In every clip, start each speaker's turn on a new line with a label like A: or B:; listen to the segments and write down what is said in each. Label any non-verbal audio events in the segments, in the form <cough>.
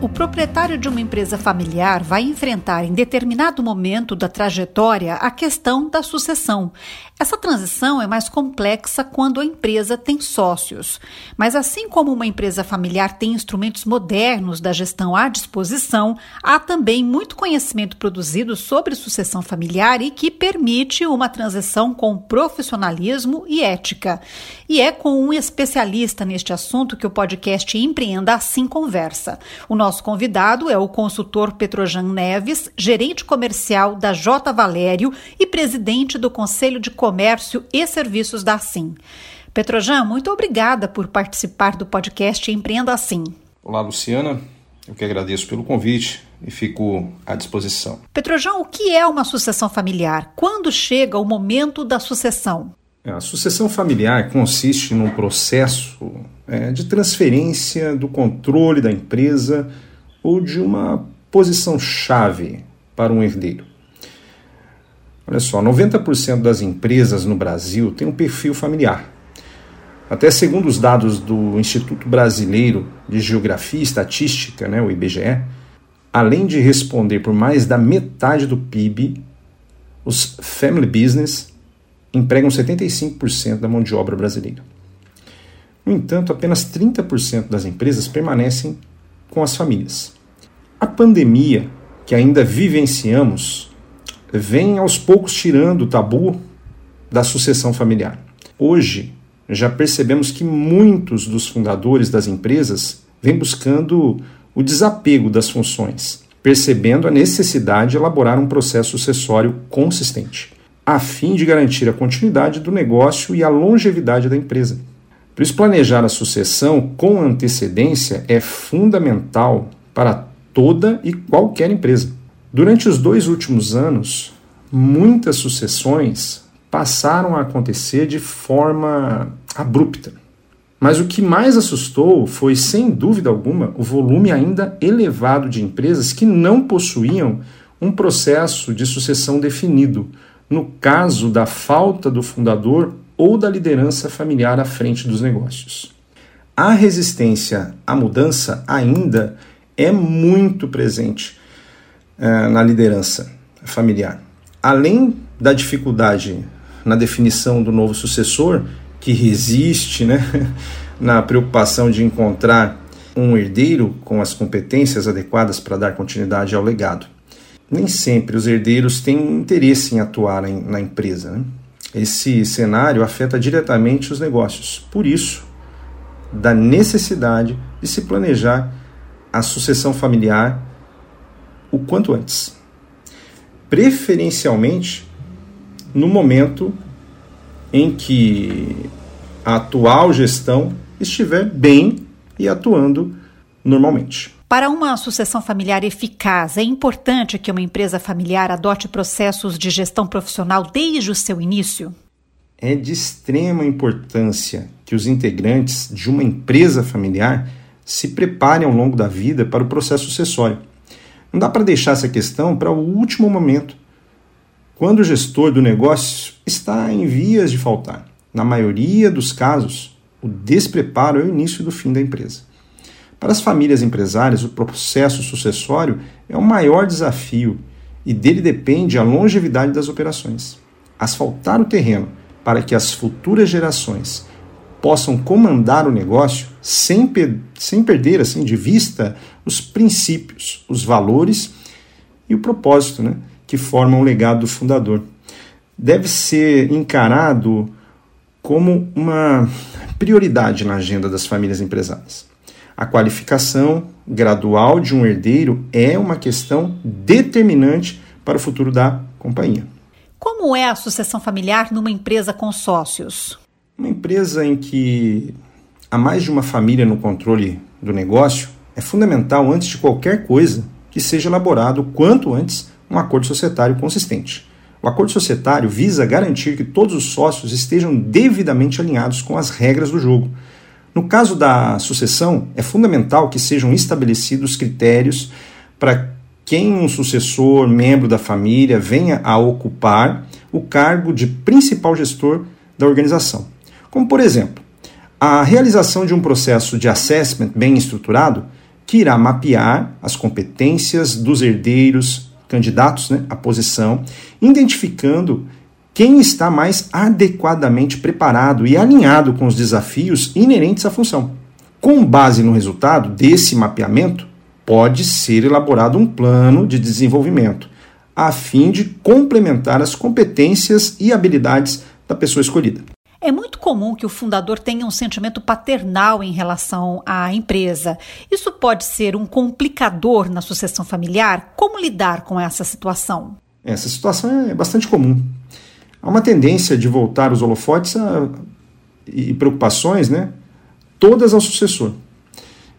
A: O proprietário de uma empresa familiar vai enfrentar em determinado momento da trajetória a questão da sucessão. Essa transição é mais complexa quando a empresa tem sócios. Mas assim como uma empresa familiar tem instrumentos modernos da gestão à disposição, há também muito conhecimento produzido sobre sucessão familiar e que permite uma transição com profissionalismo e ética. E é com um especialista neste assunto que o podcast Empreenda Assim conversa. O nosso convidado é o consultor Petrojan Neves, gerente comercial da J. Valério e presidente do Conselho de Comércio e Serviços da Assim. Petrojan, muito obrigada por participar do podcast Empreenda Assim.
B: Olá, Luciana. Eu que agradeço pelo convite e fico à disposição.
A: Petrojan, o que é uma sucessão familiar? Quando chega o momento da sucessão?
B: É, a sucessão familiar consiste num processo é, de transferência do controle da empresa ou de uma posição chave para um herdeiro. Olha só, 90% das empresas no Brasil têm um perfil familiar. Até segundo os dados do Instituto Brasileiro de Geografia e Estatística, né, o IBGE, além de responder por mais da metade do PIB, os family business empregam 75% da mão de obra brasileira. No entanto, apenas 30% das empresas permanecem com as famílias. A pandemia que ainda vivenciamos vem aos poucos tirando o tabu da sucessão familiar. Hoje, já percebemos que muitos dos fundadores das empresas vêm buscando o desapego das funções, percebendo a necessidade de elaborar um processo sucessório consistente, a fim de garantir a continuidade do negócio e a longevidade da empresa. Por isso, planejar a sucessão com antecedência é fundamental para toda e qualquer empresa. Durante os dois últimos anos, muitas sucessões passaram a acontecer de forma abrupta. Mas o que mais assustou foi, sem dúvida alguma, o volume ainda elevado de empresas que não possuíam um processo de sucessão definido, no caso da falta do fundador ou da liderança familiar à frente dos negócios. A resistência à mudança ainda é muito presente é, na liderança familiar. Além da dificuldade na definição do novo sucessor, que resiste né, <laughs> na preocupação de encontrar um herdeiro com as competências adequadas para dar continuidade ao legado. Nem sempre os herdeiros têm interesse em atuar na empresa. Né? Esse cenário afeta diretamente os negócios. Por isso, da necessidade de se planejar a sucessão familiar o quanto antes. Preferencialmente no momento em que a atual gestão estiver bem e atuando normalmente.
A: Para uma sucessão familiar eficaz, é importante que uma empresa familiar adote processos de gestão profissional desde o seu início?
B: É de extrema importância que os integrantes de uma empresa familiar se preparem ao longo da vida para o processo sucessório. Não dá para deixar essa questão para o último momento, quando o gestor do negócio está em vias de faltar. Na maioria dos casos, o despreparo é o início do fim da empresa. Para as famílias empresárias, o processo sucessório é o maior desafio e dele depende a longevidade das operações. Asfaltar o terreno para que as futuras gerações possam comandar o negócio sem, sem perder assim de vista os princípios, os valores e o propósito né, que formam o legado do fundador. Deve ser encarado como uma prioridade na agenda das famílias empresárias. A qualificação gradual de um herdeiro é uma questão determinante para o futuro da companhia.
A: Como é a sucessão familiar numa empresa com sócios?
B: Uma empresa em que há mais de uma família no controle do negócio, é fundamental, antes de qualquer coisa, que seja elaborado quanto antes um acordo societário consistente. O acordo societário visa garantir que todos os sócios estejam devidamente alinhados com as regras do jogo. No caso da sucessão, é fundamental que sejam estabelecidos critérios para quem um sucessor, membro da família, venha a ocupar o cargo de principal gestor da organização. Como, por exemplo, a realização de um processo de assessment bem estruturado que irá mapear as competências dos herdeiros, candidatos né, à posição, identificando quem está mais adequadamente preparado e alinhado com os desafios inerentes à função. Com base no resultado desse mapeamento, pode ser elaborado um plano de desenvolvimento, a fim de complementar as competências e habilidades da pessoa escolhida.
A: É muito comum que o fundador tenha um sentimento paternal em relação à empresa. Isso pode ser um complicador na sucessão familiar? Como lidar com essa situação?
B: Essa situação é bastante comum. Há uma tendência de voltar os holofotes a, e preocupações, né, todas ao sucessor.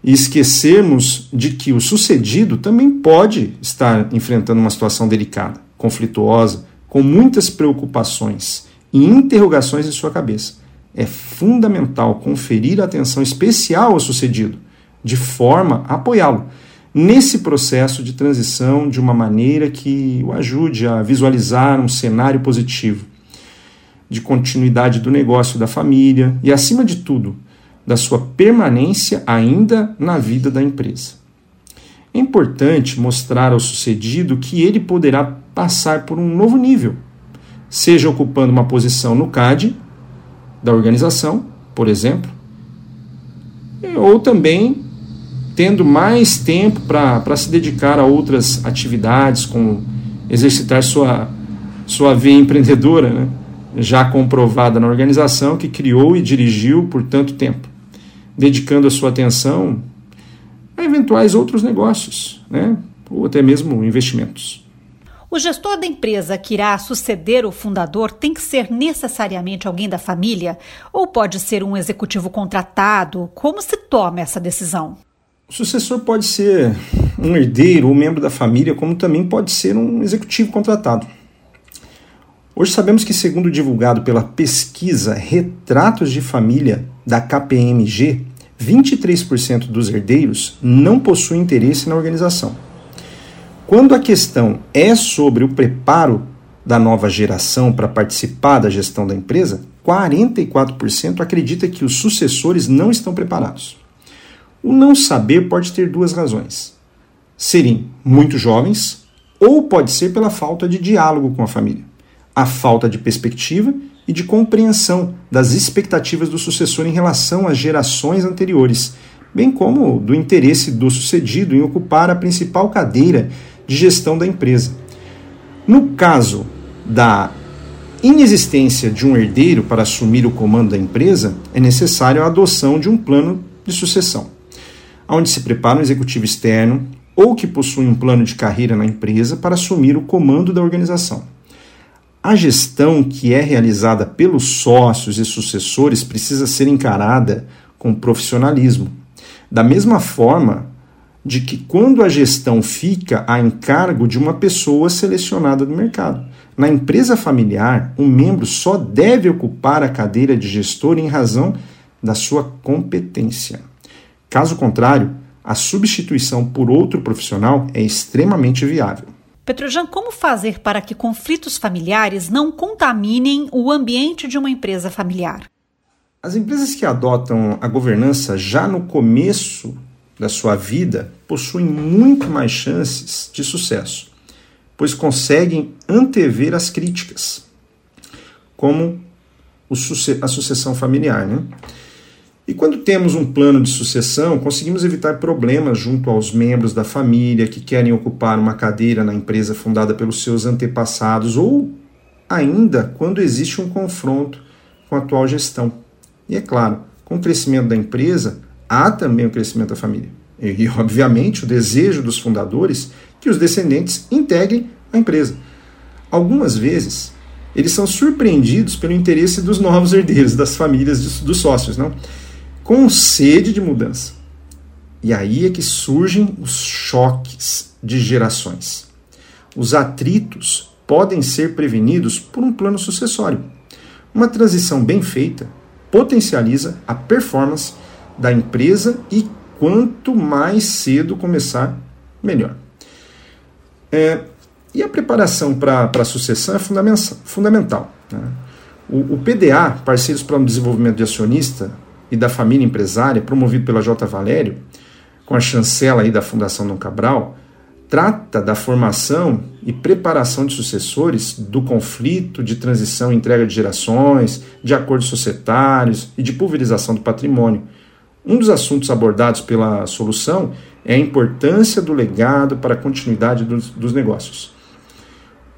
B: E esquecermos de que o sucedido também pode estar enfrentando uma situação delicada, conflituosa, com muitas preocupações e interrogações em sua cabeça. É fundamental conferir atenção especial ao sucedido, de forma a apoiá-lo nesse processo de transição de uma maneira que o ajude a visualizar um cenário positivo, de continuidade do negócio da família e, acima de tudo, da sua permanência ainda na vida da empresa. É importante mostrar ao sucedido que ele poderá passar por um novo nível seja ocupando uma posição no CAD da organização, por exemplo, ou também tendo mais tempo para se dedicar a outras atividades, como exercitar sua, sua veia empreendedora, né? Já comprovada na organização que criou e dirigiu por tanto tempo, dedicando a sua atenção a eventuais outros negócios, né? ou até mesmo investimentos.
A: O gestor da empresa que irá suceder o fundador tem que ser necessariamente alguém da família ou pode ser um executivo contratado? Como se toma essa decisão?
B: O sucessor pode ser um herdeiro ou membro da família, como também pode ser um executivo contratado. Hoje sabemos que, segundo divulgado pela pesquisa Retratos de Família da KPMG, 23% dos herdeiros não possuem interesse na organização. Quando a questão é sobre o preparo da nova geração para participar da gestão da empresa, 44% acredita que os sucessores não estão preparados. O não saber pode ter duas razões: serem muito jovens ou pode ser pela falta de diálogo com a família, a falta de perspectiva e de compreensão das expectativas do sucessor em relação às gerações anteriores, bem como do interesse do sucedido em ocupar a principal cadeira de gestão da empresa. No caso da inexistência de um herdeiro para assumir o comando da empresa, é necessário a adoção de um plano de sucessão, onde se prepara um executivo externo ou que possui um plano de carreira na empresa para assumir o comando da organização. A gestão que é realizada pelos sócios e sucessores precisa ser encarada com profissionalismo. Da mesma forma de que quando a gestão fica a encargo de uma pessoa selecionada do mercado. Na empresa familiar, um membro só deve ocupar a cadeira de gestor em razão da sua competência. Caso contrário, a substituição por outro profissional é extremamente viável.
A: Petrojan, como fazer para que conflitos familiares não contaminem o ambiente de uma empresa familiar?
B: As empresas que adotam a governança já no começo da sua vida possuem muito mais chances de sucesso, pois conseguem antever as críticas, como a sucessão familiar. Né? E quando temos um plano de sucessão, conseguimos evitar problemas junto aos membros da família que querem ocupar uma cadeira na empresa fundada pelos seus antepassados, ou ainda quando existe um confronto com a atual gestão. E é claro, com o crescimento da empresa, há também o crescimento da família. E, <laughs> obviamente, o desejo dos fundadores que os descendentes integrem a empresa. Algumas vezes, eles são surpreendidos pelo interesse dos novos herdeiros, das famílias dos sócios, não? Com sede de mudança. E aí é que surgem os choques de gerações. Os atritos podem ser prevenidos por um plano sucessório. Uma transição bem feita potencializa a performance da empresa e quanto mais cedo começar, melhor. É, E a preparação para a sucessão é fundamental. Né? O, o, PDA, Parceiros para o Desenvolvimento de Acionista e da Família Empresária, promovido pela J. Valério, com a chancela aí da Fundação Dom Cabral, trata da formação e preparação de sucessores do conflito de transição e entrega de gerações, de acordos societários e de pulverização do patrimônio. Um dos assuntos abordados pela solução é a importância do legado para a continuidade dos, dos negócios.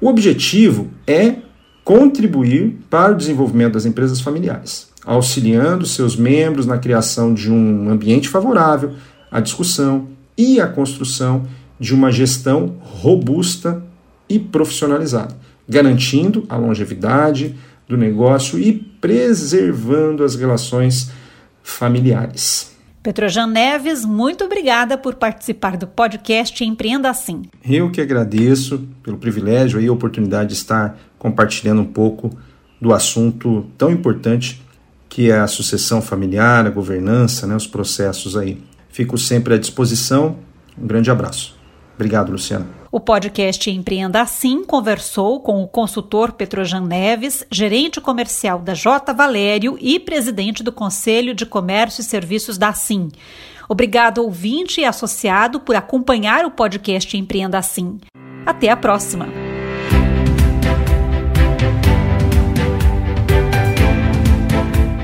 B: O objetivo é contribuir para o desenvolvimento das empresas familiares, auxiliando seus membros na criação de um ambiente favorável à discussão e à construção de uma gestão robusta e profissionalizada, garantindo a longevidade do negócio e preservando as relações familiares.
A: Petrojan Neves, muito obrigada por participar do podcast Empreenda Assim.
B: Eu que agradeço pelo privilégio e a oportunidade de estar compartilhando um pouco do assunto tão importante que é a sucessão familiar, a governança, né, os processos aí. Fico sempre à disposição. Um grande abraço. Obrigado, Luciano.
A: O podcast Empreenda Assim conversou com o consultor Petrojan Neves, gerente comercial da J. Valério e presidente do Conselho de Comércio e Serviços da Assim. Obrigado, ouvinte e associado, por acompanhar o podcast Empreenda Assim. Até a próxima!